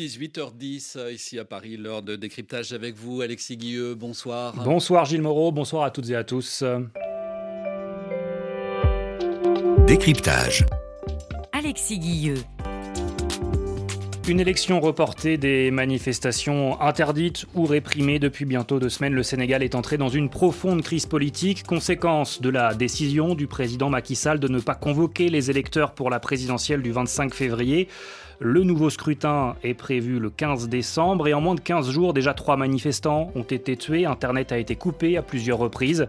18h10 euh, ici à Paris, l'heure de décryptage avec vous, Alexis Guilleux. Bonsoir. Bonsoir Gilles Moreau, bonsoir à toutes et à tous. Décryptage. Alexis Guilleux. Une élection reportée, des manifestations interdites ou réprimées depuis bientôt deux semaines, le Sénégal est entré dans une profonde crise politique, conséquence de la décision du président Macky Sall de ne pas convoquer les électeurs pour la présidentielle du 25 février. Le nouveau scrutin est prévu le 15 décembre et en moins de 15 jours, déjà trois manifestants ont été tués, Internet a été coupé à plusieurs reprises.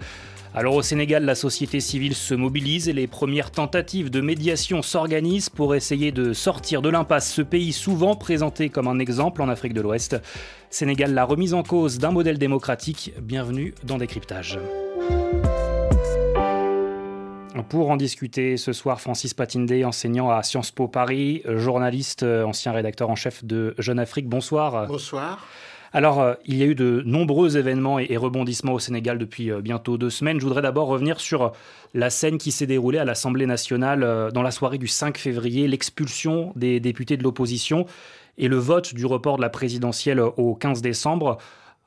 Alors au Sénégal, la société civile se mobilise et les premières tentatives de médiation s'organisent pour essayer de sortir de l'impasse ce pays souvent présenté comme un exemple en Afrique de l'Ouest. Sénégal, la remise en cause d'un modèle démocratique. Bienvenue dans Décryptage. Pour en discuter ce soir, Francis Patindé, enseignant à Sciences Po Paris, journaliste, ancien rédacteur en chef de Jeune Afrique. Bonsoir. Bonsoir. Alors, euh, il y a eu de nombreux événements et, rebondissements au Sénégal depuis euh, bientôt deux semaines. Je voudrais d'abord revenir sur euh, la scène qui s'est déroulée à l'Assemblée nationale dans la soirée du 5 février, l'expulsion des députés de l'opposition et le vote du report de la présidentielle au 15 décembre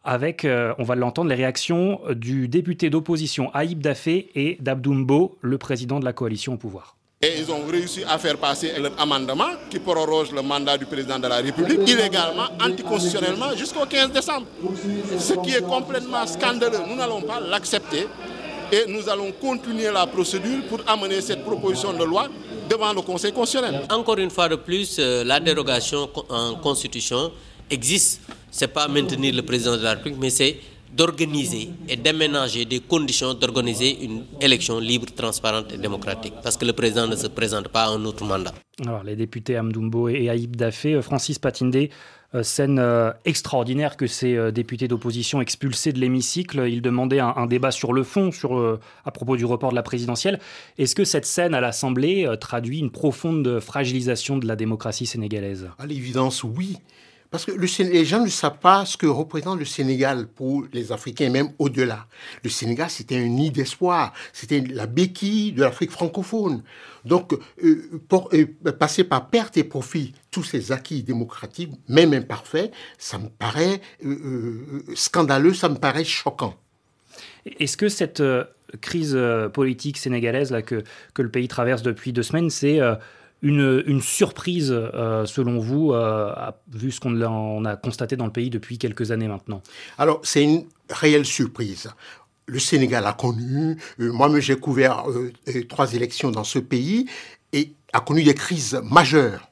avec, on va l'entendre, les réactions du député d'opposition Aïb Dafé et d'Abdoumbo, le président de la coalition au pouvoir. Et ils ont réussi à faire passer leur amendement qui proroge le mandat du président de la République illégalement, anticonstitutionnellement jusqu'au 15 décembre. Ce qui est complètement scandaleux. Nous n'allons pas l'accepter et nous allons continuer la procédure pour amener cette proposition de loi devant le Conseil constitutionnel. Encore une fois de plus, euh, la dérogation en constitution existe. Ce n'est pas maintenir le président de la République, mais c'est d'organiser et d'aménager des conditions d'organiser une élection libre, transparente et démocratique. Parce que le président ne se présente pas à un autre mandat. Alors, les députés Amdoumbo et Aïb Dafé, euh, Francis Patindé, euh, scène euh, extraordinaire que ces députés d'opposition expulsés de l'hémicycle. Ils demandaient un, débat sur le fond sur, à propos du report de la présidentielle. Est-ce que cette scène à l'Assemblée traduit une profonde fragilisation de la démocratie sénégalaise? À l'évidence, oui. Parce que les gens ne savent pas ce que représente le Sénégal pour les Africains, même au-delà. Le Sénégal, c'était un nid d'espoir, c'était la béquille de l'Afrique francophone. Donc, euh, euh, passer par perte et profit tous ces acquis démocratiques, même imparfaits, ça me paraît euh, scandaleux, ça me paraît choquant. Est-ce que cette crise politique sénégalaise que le pays traverse depuis deux semaines, c'est une, surprise, euh, selon vous, euh, vu ce qu'on a, constaté dans le pays depuis quelques années maintenant Alors, c'est une réelle surprise. Le Sénégal a connu, euh, moi-même j'ai couvert trois élections dans ce pays, et a connu des crises majeures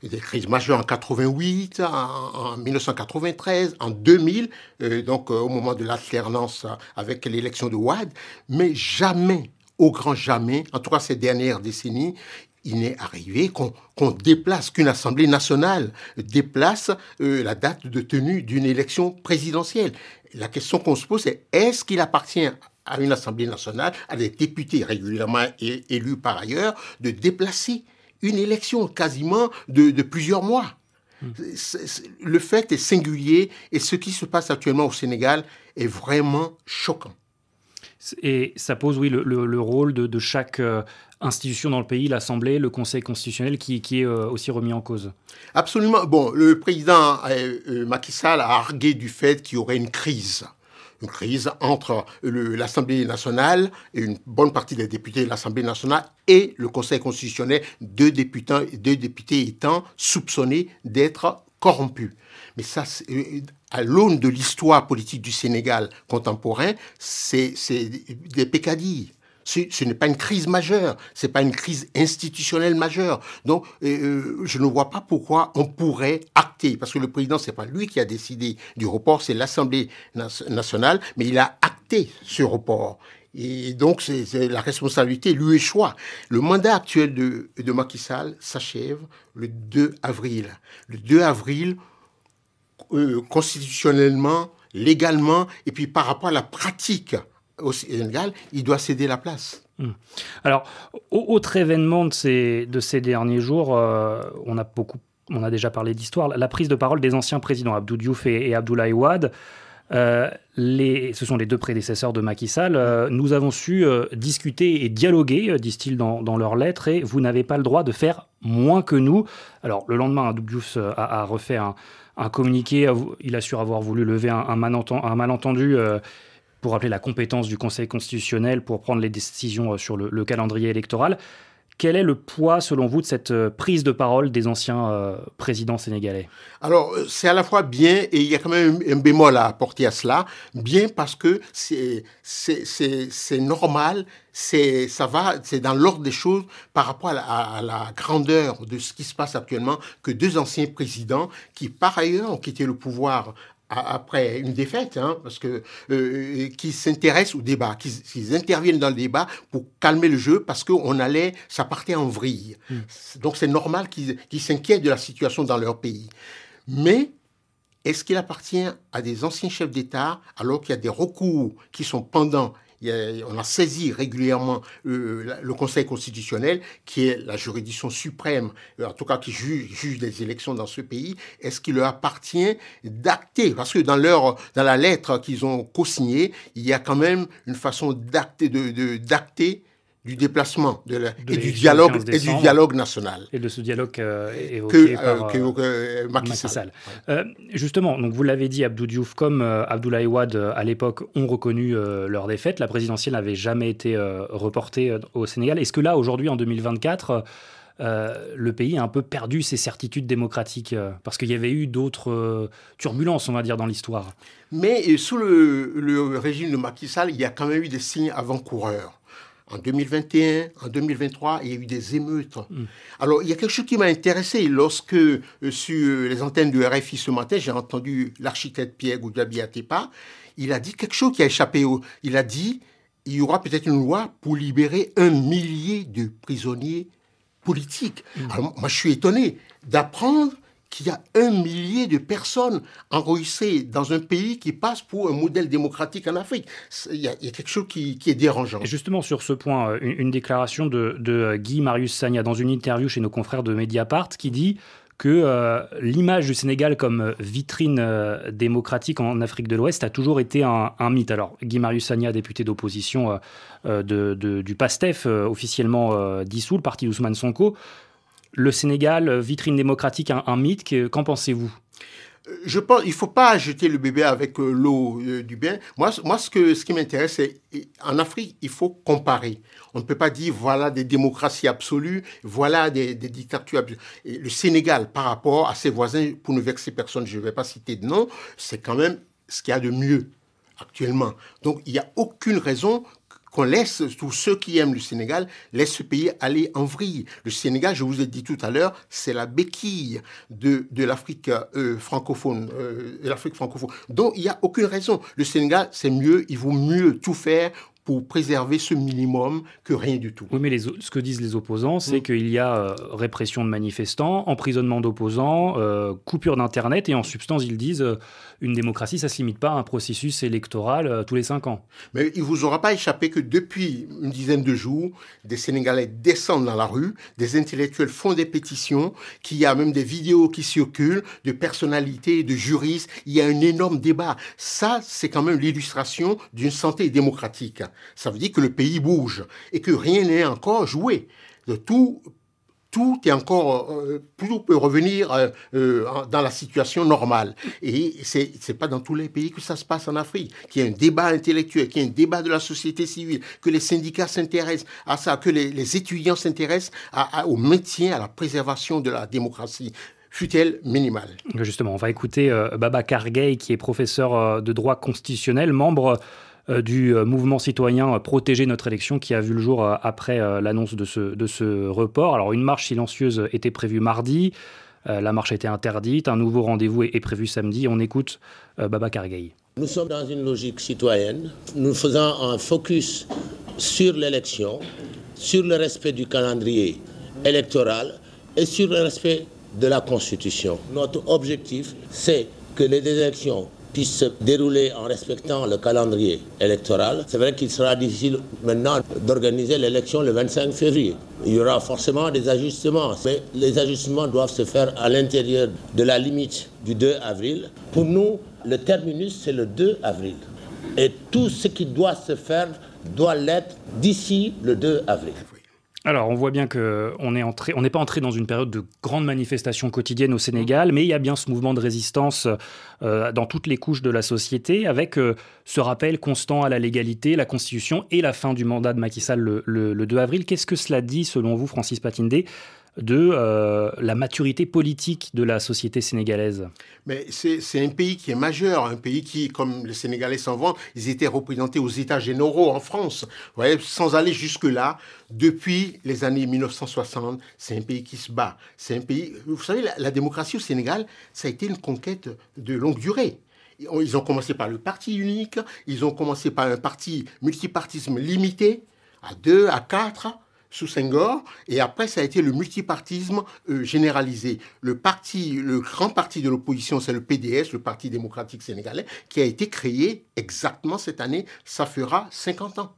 des crises majeures en 88, en, 1993, en 2000, donc au moment de l'alternance avec l'élection de Ouad, mais jamais, au grand jamais, en tout cas ces dernières décennies, il n'est arrivé qu'on déplace, qu'une Assemblée nationale déplace euh, la date de tenue d'une élection présidentielle. La question qu'on se pose, c'est est-ce qu'il appartient à une Assemblée nationale, à des députés régulièrement élus par ailleurs, de déplacer une élection quasiment de, plusieurs mois? Hmm. Le fait est singulier et ce qui se passe actuellement au Sénégal est vraiment choquant. Et ça pose, oui, le, rôle de, chaque euh, institution dans le pays, l'Assemblée, le Conseil constitutionnel, qui, est euh, aussi remis en cause. Absolument. Bon, le président euh, Macky Sall a argué du fait qu'il y aurait une crise une crise entre l'Assemblée nationale et une bonne partie des députés de l'Assemblée nationale et le Conseil constitutionnel, deux députés, deux députés étant soupçonnés d'être corrompus. Mais ça, à l'aune de l'histoire politique du Sénégal contemporain, c'est des pécadilles. Ce, n'est pas une crise majeure, c'est pas une crise institutionnelle majeure. Donc, euh, je ne vois pas pourquoi on pourrait acter, parce que le président, c'est pas lui qui a décidé du report, c'est l'Assemblée nationale, mais il a acté ce report. Et donc, c'est la responsabilité lui échoue. Le mandat actuel de, de Macky Sall s'achève le 2 avril. Le 2 avril, euh, constitutionnellement, légalement, et puis par rapport à la pratique au Sénégal, il doit céder la place. Hmm. Alors, autre événement de ces, de ces derniers jours, euh, on a beaucoup, on a déjà parlé d'histoire, la prise de parole des anciens présidents Abdou Diouf et, Abdoulaye Wade. les, ce sont les deux prédécesseurs de Macky Sall. nous avons su discuter et dialoguer, disent-ils dans, dans leurs lettres, et vous n'avez pas le droit de faire moins que nous. Alors, le lendemain, Diouf a, a, refait un, un, communiqué. Il assure avoir voulu lever un malentendu pour rappeler la compétence du Conseil constitutionnel pour prendre les décisions euh, sur le, calendrier électoral. Quel est le poids, selon vous, de cette euh, prise de parole des anciens euh, présidents sénégalais? Alors, c'est à la fois bien, et il y a quand même un bémol à apporter à cela. Bien parce que c'est normal, c'est dans l'ordre des choses par rapport à la, grandeur de ce qui se passe actuellement que deux anciens présidents qui, par ailleurs, ont quitté le pouvoir après une défaite, hein, parce que euh, qui s'intéressent au débat, qui, interviennent dans le débat pour calmer le jeu, parce qu'on allait, ça partait en vrille. Hmm. Donc c'est normal qu'ils s'inquiètent de la situation dans leur pays. Mais est-ce qu'il appartient à des anciens chefs d'État, alors qu'il y a des recours qui sont pendants on a saisi régulièrement euh, le Conseil constitutionnel, qui est la juridiction suprême, euh, en tout cas qui juge, juge des élections dans ce pays. Est-ce qu'il leur appartient d'acter? Parce que dans, leur, dans la lettre qu'ils ont co-signée, il y a quand même une façon d'acter, de, d'acter du déplacement de et, du dialogue, et du dialogue national. Et de ce dialogue euh, évoqué par euh, euh, Macky Sall. justement, donc vous l'avez dit, Abdou Diouf comme Abdoulaye Wade à l'époque ont reconnu leur défaite. La présidentielle n'avait jamais été reportée au Sénégal. Est-ce que là, aujourd'hui, en 2024, le pays a un peu perdu ses certitudes démocratiques parce qu'il y avait eu d'autres turbulences, on va dire, dans l'histoire? Mais sous le, le, régime de Macky Sall, il y a quand même eu des signes avant-coureurs. En 2021, en 2023, il y a eu des émeutes. Mm. Alors, il y a quelque chose qui m'a intéressé lorsque, euh, sur les antennes du RFI ce matin, j'ai entendu l'architecte Pierre Goudabi Atepa. Il a dit quelque chose qui a échappé. Au, il a dit il y aura peut-être une loi pour libérer un millier de prisonniers politiques. Mm. Alors, moi, je suis étonné d'apprendre qu'il y a un millier de personnes enregistrées dans un pays qui passe pour un modèle démocratique en Afrique. Il y a, quelque chose qui, est dérangeant. justement, sur ce point, euh, une, déclaration de, de, Guy Marius Sagna dans une interview chez nos confrères de Mediapart qui dit que euh, l'image du Sénégal comme vitrine euh, démocratique en Afrique de l'Ouest a toujours été un, mythe. Alors, Guy Marius Sagna, député d'opposition du PASTEF, officiellement dissous, le parti d'Ousmane Sonko, le Sénégal, euh, vitrine démocratique, un, mythe. Qu'en pensez-vous? Euh, je pense il faut pas jeter le bébé avec euh, l'eau du bain. Moi, moi ce, que, ce qui m'intéresse, c'est en Afrique, il faut comparer. On ne peut pas dire voilà des démocraties absolues, voilà des, dictatures absolues. le Sénégal, par rapport à ses voisins, pour ne vexer personne, je ne vais pas citer de nom, c'est quand même ce qu'il y a de mieux actuellement. Donc, il n'y a aucune raison qu'on laisse, tous ceux qui aiment le Sénégal, laissent ce pays aller en vrille. Le Sénégal, je vous ai dit tout à l'heure, c'est la béquille de, de l'Afrique euh, francophone, euh, l'Afrique francophone. Donc, il n'y a aucune raison. Le Sénégal, c'est mieux, il vaut mieux tout faire pour préserver ce minimum que rien du tout. Oui, mais les, ce que disent les opposants, c'est mm. qu'il y a euh, répression de manifestants, emprisonnement d'opposants, euh, coupure d'Internet, et en substance, ils disent euh, une démocratie, ça ne se limite pas à un processus électoral tous les cinq ans. Mais il ne vous aura pas échappé que depuis une dizaine de jours, des Sénégalais descendent dans la rue, des intellectuels font des pétitions, qu'il y a même des vidéos qui circulent de personnalités, de juristes. Il y a un énorme débat. Ça, c'est quand même l'illustration d'une santé démocratique. Ça veut dire que le pays bouge et que rien n'est encore joué. Tout, tout est encore, euh, tout peut revenir euh, euh, dans la situation normale. Et c'est n'est pas dans tous les pays que ça se passe en Afrique. Qu'il y a un débat intellectuel, qu'il y a un débat de la société civile, que les syndicats s'intéressent à ça, que les, étudiants s'intéressent au maintien, à la préservation de la démocratie fut-elle minimale. Justement, on va écouter Baba Kargay, qui est professeur de droit constitutionnel, membre euh, du euh, mouvement citoyen euh, Protéger notre élection qui a vu le jour après l'annonce de ce, de ce report. Alors une marche silencieuse était prévue mardi. La marche été interdite. Un nouveau rendez-vous est prévu samedi. On écoute Baba Kargay. Nous sommes dans une logique citoyenne. Nous faisons un focus sur l'élection, sur le respect du calendrier électoral et sur le respect de la Constitution. Notre objectif, c'est que les élections puisse se dérouler en respectant le calendrier électoral. C'est vrai qu'il sera difficile maintenant d'organiser l'élection le 25 février. Il y aura forcément des ajustements, mais les ajustements doivent se faire à l'intérieur de la limite du 2 avril. Pour nous, le terminus, c'est le 2 avril. Et tout ce qui doit se faire doit l'être d'ici le 2 avril. Alors, on voit bien qu'on n'est on n'est pas entré dans une période de grandes manifestations quotidiennes au Sénégal, mais il y a bien ce mouvement de résistance euh, dans toutes les couches de la société, avec euh, ce rappel constant à la légalité, la Constitution et la fin du mandat de Macky Sall le, le 2 avril. Qu'est-ce que cela dit, selon vous, Francis Patindé, de euh, la maturité politique de la société sénégalaise Mais c'est un pays qui est majeur, un pays qui, comme les Sénégalais s'en vont, ils étaient représentés aux États généraux en France. Vous voyez, sans aller jusque-là, depuis les années 1960, c'est un pays qui se bat. C'est un pays. Vous savez, la, démocratie au Sénégal, ça a été une conquête de longue durée. Ils ont commencé par le parti unique, ils ont commencé par un parti multipartisme limité, à deux, à quatre sous Senghor, et après ça a été le multipartisme euh, généralisé. Le parti, le grand parti de l'opposition, c'est le PDS, le Parti démocratique sénégalais, qui a été créé exactement cette année. Ça fera 50 ans.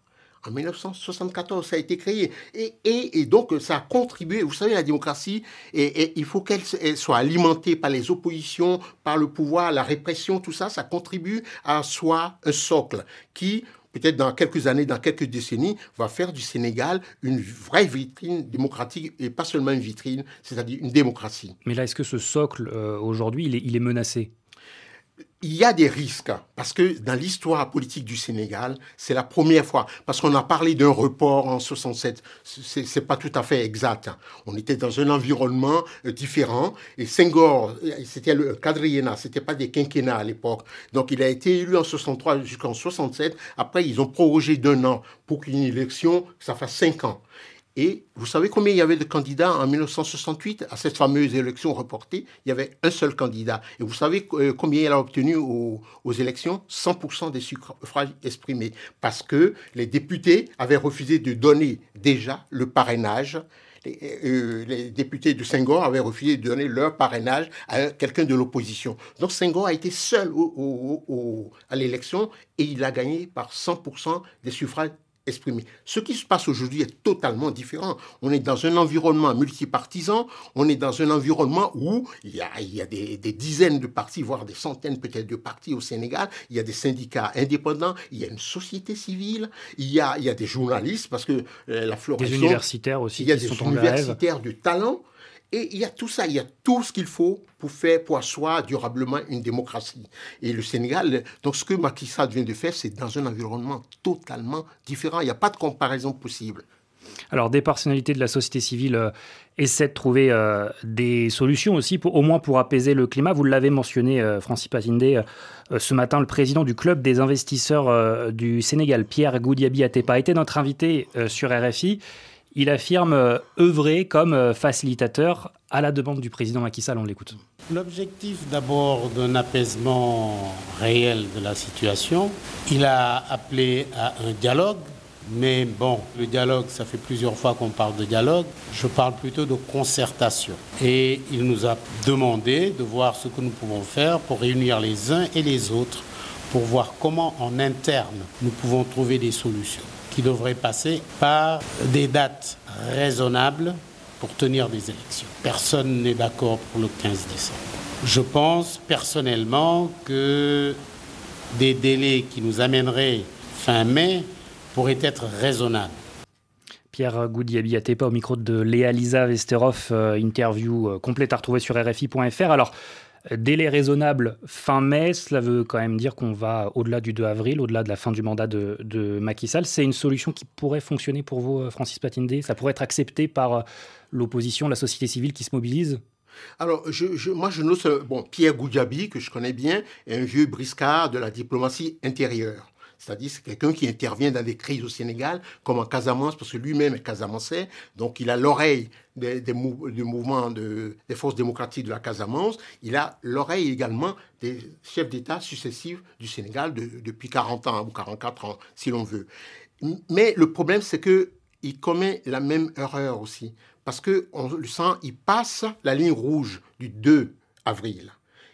En 1974, ça a été créé. Et, et, donc, ça a contribué. Vous savez, la démocratie, et, il faut qu'elle soit alimentée par les oppositions, par le pouvoir, la répression, tout ça, ça contribue à soi un socle qui, peut-être dans quelques années, dans quelques décennies, va faire du Sénégal une vraie vitrine démocratique et pas seulement une vitrine, c'est-à-dire une démocratie. Mais là, est-ce que ce socle, euh, aujourd'hui, il est menacé? Il y a des risques, parce que dans l'histoire politique du Sénégal, c'est la première fois, parce qu'on a parlé d'un report en 67, c'est pas tout à fait exact. On était dans un environnement euh, différent, et Senghor, c'était le quadriennat, c'était pas des quinquennats à l'époque. Donc il a été élu en 63 jusqu'en 67, après ils ont prorogé d'un an pour qu'une élection, ça fasse cinq ans. Et vous savez combien il y avait de candidats en 1968 à cette fameuse élection reportée Il y avait un seul candidat. Et vous savez euh, combien il a obtenu aux, élections? 100% des suffrages exprimés. Parce que les députés avaient refusé de donner déjà le parrainage. Les, euh, députés de Senghor avaient refusé de donner leur parrainage à quelqu'un de l'opposition. Donc Senghor a été seul à l'élection et il a gagné par 100% des suffrages ce qui se passe aujourd'hui est totalement différent. On est dans un environnement multipartisan, on est dans un environnement où il y a, des, dizaines de partis, voire des centaines peut-être de partis au Sénégal, il y a des syndicats indépendants, il y a une société civile, il y a, des journalistes, parce que euh, la floraison... Des universitaires aussi. Il y a des universitaires de talent. Et il y a tout ça, il y a tout ce qu'il faut pour faire, pour asseoir durablement une démocratie. Et le Sénégal, donc ce que Macky Sall vient de faire, c'est dans un environnement totalement différent. Il n'y a pas de comparaison possible. Alors, des personnalités de la société civile euh, essaient de trouver euh, des solutions aussi, au moins pour apaiser le climat. Vous l'avez mentionné, euh, Francis Patindé, ce matin, le président du club des investisseurs du Sénégal, Pierre Goudiaby Atepa, était notre invité sur RFI. Il affirme euh, œuvrer comme euh, facilitateur à la demande du président Macky Sall. On l'écoute. L'objectif d'abord d'un apaisement réel de la situation, il a appelé à un dialogue. Mais bon, le dialogue, ça fait plusieurs fois qu'on parle de dialogue. Je parle plutôt de concertation. Et il nous a demandé de voir ce que nous pouvons faire pour réunir les uns et les autres, pour voir comment en interne nous pouvons trouver des solutions qui devrait passer par des dates raisonnables pour tenir des élections. Personne n'est d'accord pour le 15 décembre. Je pense personnellement que des délais qui nous amèneraient fin mai pourraient être raisonnables. Pierre Goudiaby à au micro de Léa Lisa Vesterov, euh, interview euh, complète à retrouver sur RFI.fr. Alors, Délai raisonnable fin mai, cela veut quand même dire qu'on va au-delà du 2 avril, au-delà de la fin du mandat de, Macky Sall. C'est une solution qui pourrait fonctionner pour vous, euh, Francis Patindé Ça pourrait être accepté par euh, l'opposition, la société civile qui se mobilise? Alors, moi, je note, bon, Pierre Goudjabi, que je connais bien, est un vieux briscard de la diplomatie intérieure. C'est-à-dire, c'est quelqu'un qui intervient dans des crises au Sénégal, comme en Casamance, parce que lui-même est casamancé, donc il a l'oreille des, des, des forces démocratiques de la Casamance, il a l'oreille également des chefs d'État successifs du Sénégal depuis 40 ans ou 44 ans, si l'on veut. Mais le problème, c'est que il commet la même erreur aussi, parce que on le sent, il passe la ligne rouge du 2 avril.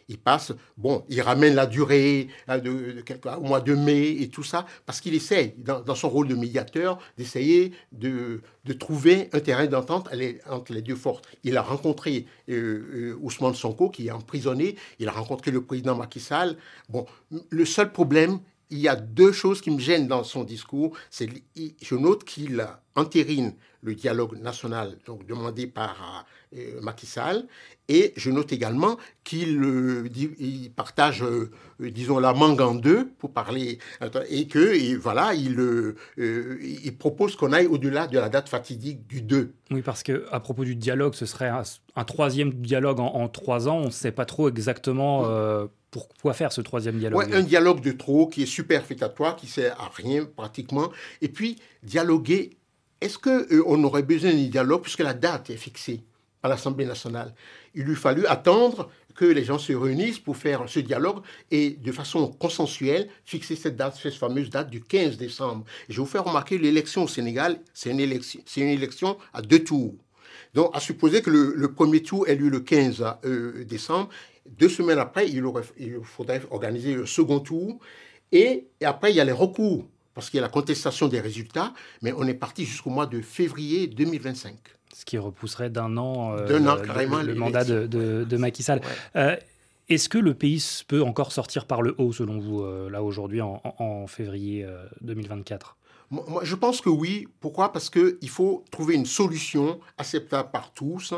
Il passe, bon, il ramène la durée hein, de, au mois de mai et tout ça, parce qu'il essaye, dans, son rôle de médiateur, d'essayer de, trouver un terrain d'entente entre les deux forces. Il a rencontré euh, euh, Ousmane Sonko, qui est emprisonné, il a rencontré le président Macky Sall. Bon, le seul problème, il y a deux choses qui me gênent dans son discours. C'est, je note qu'il entérine le dialogue national donc demandé par euh, Macky Sall, et je note également qu'il euh, il partage, euh, disons, la mangue en deux pour parler, et que et voilà, il, il propose qu'on aille au-delà de la date fatidique du 2. Oui, parce que à propos du dialogue, ce serait un, troisième dialogue en, trois ans. On ne sait pas trop exactement pourquoi faire ce troisième dialogue ouais, Un dialogue de trop qui est superfétatoire, qui sert à rien pratiquement. Et puis, dialoguer, est-ce qu'on euh, aurait besoin d'un dialogue puisque la date est fixée par l'Assemblée nationale? Il lui fallu attendre que les gens se réunissent pour faire ce dialogue et de façon consensuelle fixer cette date, cette fameuse date du 15 décembre. je vous fais remarquer l'élection au Sénégal, c'est une élection, à deux tours. Donc, à supposer que le, premier tour ait lieu le 15 euh, décembre, deux semaines après, il, faudrait organiser le second tour. Et, après, il y a les recours, parce qu'il y a la contestation des résultats, mais on est parti jusqu'au mois de février 2025. Ce qui repousserait d'un an, euh, le, mandat de, Macky Sall. Euh, est-ce que le pays peut encore sortir par le haut, selon vous, euh, là aujourd'hui, en, février 2024 moi, je pense que oui. Pourquoi? Parce qu'il faut trouver une solution acceptable par tous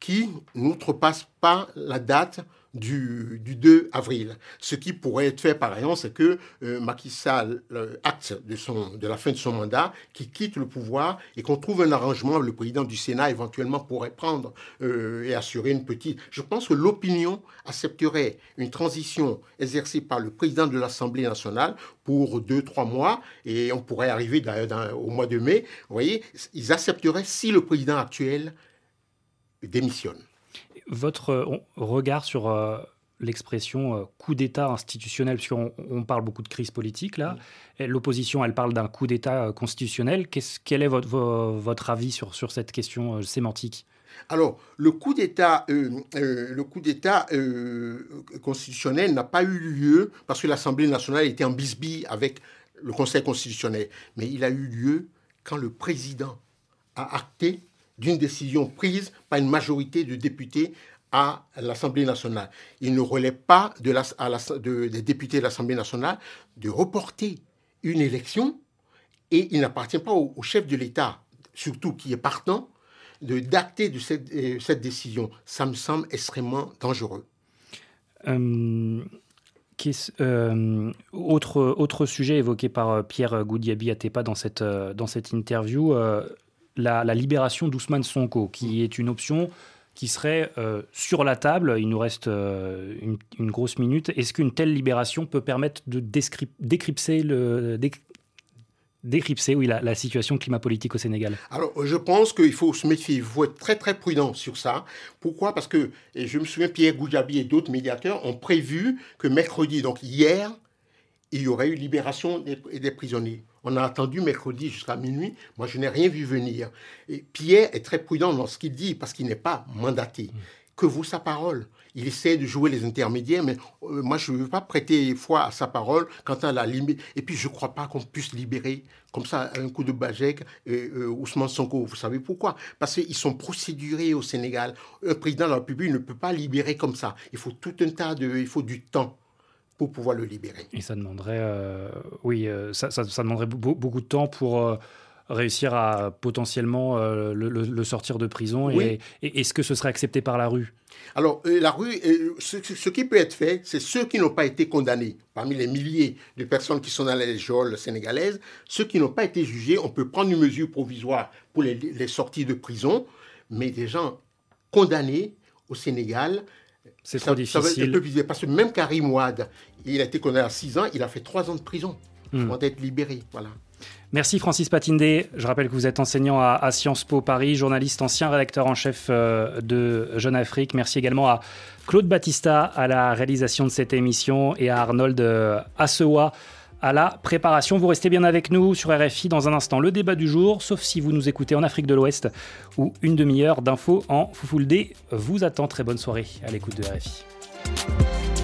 qui n'outrepasse pas la date du, 2 avril. Ce qui pourrait être fait, par exemple, c'est que euh, Macky Sall acte de, la fin de son mandat, qui quitte le pouvoir et qu'on trouve un arrangement. Le président du Sénat, éventuellement, pourrait prendre euh, et assurer une petite... Je pense que l'opinion accepterait une transition exercée par le président de l'Assemblée nationale pour deux, trois mois, et on pourrait arriver au mois de mai. Vous voyez, ils accepteraient si le président actuel démissionne. Votre euh, regard sur euh, l'expression euh, coup d'État institutionnel, puisqu'on on parle beaucoup de crise politique là, l'opposition elle parle d'un coup d'État constitutionnel. quel est votre, votre avis sur, sur cette question sémantique? Alors, le coup d'État, le coup d'État constitutionnel n'a pas eu lieu parce que l'Assemblée nationale était en bisbille avec le Conseil constitutionnel, mais il a eu lieu quand le président a acté d'une décision prise par une majorité de députés à l'Assemblée nationale. Il ne relève pas des députés de l'Assemblée nationale de reporter une élection et il n'appartient pas au, chef de l'État, surtout qui est partant, de d'acter de cette, euh, décision. Ça me semble extrêmement dangereux. Euh, euh, autre, sujet évoqué par Pierre Goudiaby Atepa dans dans cette interview, la, libération d'Ousmane Sonko, qui est une option qui serait euh, sur la table. Il nous reste euh, une, grosse minute. Est-ce qu'une telle libération peut permettre de décrypter, le, oui, la, situation climapolitique au Sénégal? Alors, je pense qu'il faut se méfier, il faut être très très prudent sur ça. Pourquoi? Parce que, et je me souviens, Pierre Goudiaby et d'autres médiateurs ont prévu que mercredi, donc hier, il y aurait eu libération des prisonniers. On a attendu mercredi jusqu'à minuit. Moi, je n'ai rien vu venir. Et Pierre est très prudent dans ce qu'il dit parce qu'il n'est pas mandaté. Que vaut sa parole? Il essaie de jouer les intermédiaires, mais euh, moi, je ne veux pas prêter foi à sa parole quant à la limite. Et puis, je ne crois pas qu'on puisse libérer comme ça un coup de Bajek euh, Ousmane Sonko. Vous savez pourquoi? Parce qu'ils sont procédurés au Sénégal. Un président de la République ne peut pas libérer comme ça. Il faut tout un tas de... Il faut du temps pour pouvoir le libérer. Et ça demanderait, euh, oui, euh, ça, ça, demanderait beaucoup de temps pour euh, réussir à potentiellement le, sortir de prison. Et, est-ce que ce serait accepté par la rue? Alors, la rue, ce, qui peut être fait, c'est ceux qui n'ont pas été condamnés, parmi les milliers de personnes qui sont dans les geôles sénégalaises, ceux qui n'ont pas été jugés, on peut prendre une mesure provisoire pour les, les sorties de prison, mais des gens condamnés au Sénégal, c'est trop difficile. parce que même Karim Ouad, il a été condamné à 6 ans, il a fait 3 ans de prison hmm. avant d'être libéré. Voilà. Merci Francis Patindé. Je rappelle que vous êtes enseignant à, Sciences Po Paris, journaliste ancien rédacteur en chef euh, de Jeune Afrique. Merci également à Claude Battista à la réalisation de cette émission et à Arnold euh, Assewa à la préparation. Vous restez bien avec nous sur RFI dans un instant. Le débat du jour, sauf si vous nous écoutez en Afrique de l'Ouest, où une demi-heure d'infos en Foufoulde vous attend. Très bonne soirée à l'écoute de RFI.